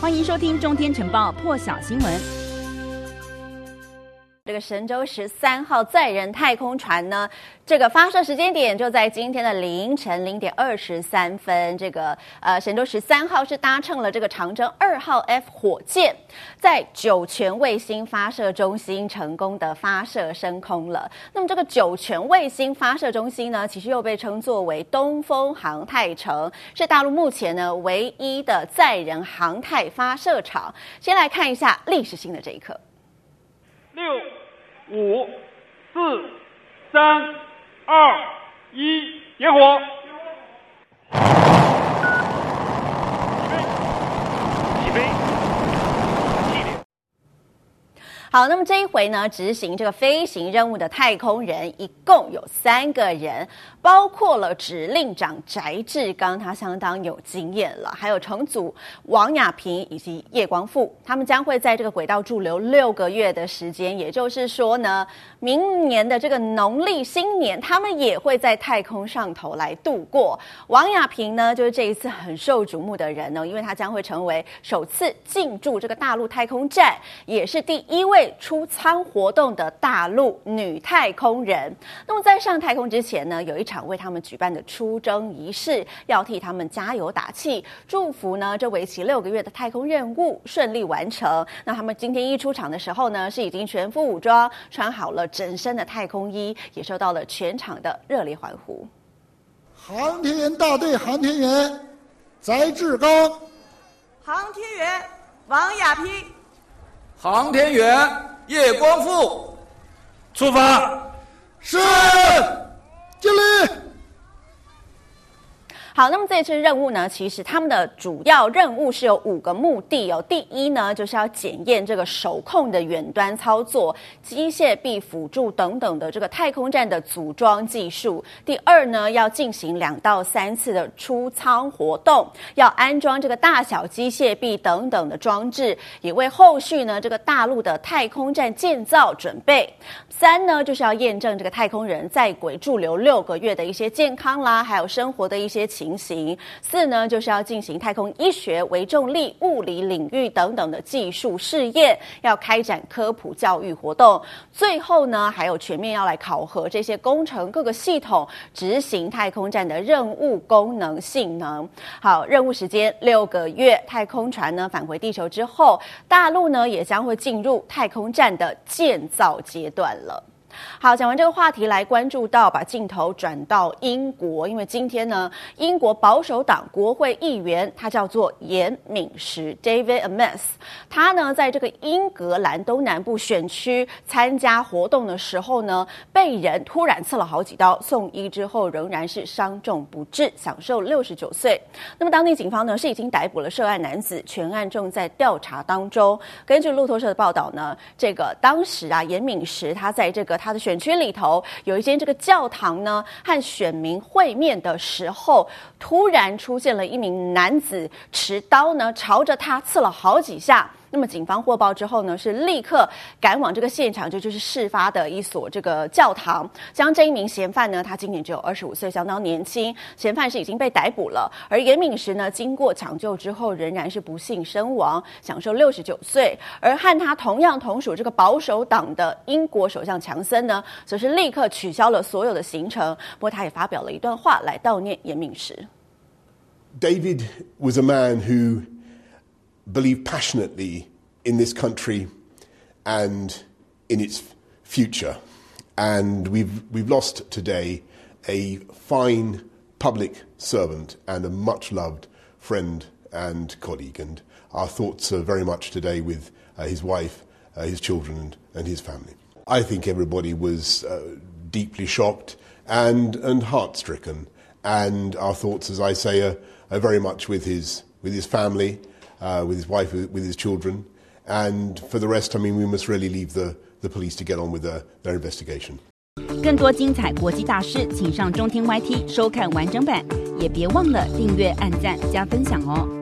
欢迎收听《中天晨报》破晓新闻。这个神舟十三号载人太空船呢，这个发射时间点就在今天的凌晨零点二十三分。这个呃，神舟十三号是搭乘了这个长征二号 F 火箭，在酒泉卫星发射中心成功的发射升空了。那么这个酒泉卫星发射中心呢，其实又被称作为东风航太城，是大陆目前呢唯一的载人航太发射场。先来看一下历史性的这一刻。六、五、四、三、二、一，点火！起飞！起飞！好，那么这一回呢，执行这个飞行任务的太空人一共有三个人。包括了指令长翟志刚，他相当有经验了，还有乘组王亚平以及叶光富，他们将会在这个轨道驻留六个月的时间，也就是说呢，明年的这个农历新年，他们也会在太空上头来度过。王亚平呢，就是这一次很受瞩目的人呢，因为他将会成为首次进驻这个大陆太空站，也是第一位出舱活动的大陆女太空人。那么在上太空之前呢，有一场为他们举办的出征仪式，要替他们加油打气，祝福呢这为期六个月的太空任务顺利完成。那他们今天一出场的时候呢，是已经全副武装，穿好了整身的太空衣，也受到了全场的热烈欢呼。航天员大队航天员翟志刚，航天员王亚平，航天员叶光富，出发，是。敬礼。好，那么这次任务呢，其实他们的主要任务是有五个目的哦。第一呢，就是要检验这个手控的远端操作、机械臂辅助等等的这个太空站的组装技术。第二呢，要进行两到三次的出舱活动，要安装这个大小机械臂等等的装置，也为后续呢这个大陆的太空站建造准备。三呢，就是要验证这个太空人在轨驻留六个月的一些健康啦，还有生活的一些情。情形四呢，就是要进行太空医学、微重力、物理领域等等的技术试验，要开展科普教育活动。最后呢，还有全面要来考核这些工程各个系统执行太空站的任务功能性能。好，任务时间六个月，太空船呢返回地球之后，大陆呢也将会进入太空站的建造阶段了。好，讲完这个话题，来关注到把镜头转到英国，因为今天呢，英国保守党国会议员他叫做严敏时 （David Ames），他呢在这个英格兰东南部选区参加活动的时候呢，被人突然刺了好几刀，送医之后仍然是伤重不治，享寿六十九岁。那么当地警方呢是已经逮捕了涉案男子，全案正在调查当中。根据路透社的报道呢，这个当时啊，严敏时他在这个他。他的选区里头有一间这个教堂呢，和选民会面的时候，突然出现了一名男子持刀呢，朝着他刺了好几下。那么警方获报之后呢，是立刻赶往这个现场，就就是事发的一所这个教堂，将这一名嫌犯呢，他今年只有二十五岁，相当年轻。嫌犯是已经被逮捕了，而严敏时呢，经过抢救之后，仍然是不幸身亡，享寿六十九岁。而和他同样同属这个保守党的英国首相强森呢，则是立刻取消了所有的行程。不过他也发表了一段话来悼念严敏时。David was a man who believe passionately in this country and in its future. And we've, we've lost today a fine public servant and a much loved friend and colleague. And our thoughts are very much today with uh, his wife, uh, his children, and, and, his family. I think everybody was uh, deeply shocked and, and heart stricken. And our thoughts, as I say, are, are very much with his, with his family uh, with his wife, with his children. And for the rest, I mean, we must really leave the, the police to get on with their, their investigation. 更多精彩国际大事，请上中天 YT 收看完整版，也别忘了订阅、按赞、加分享哦。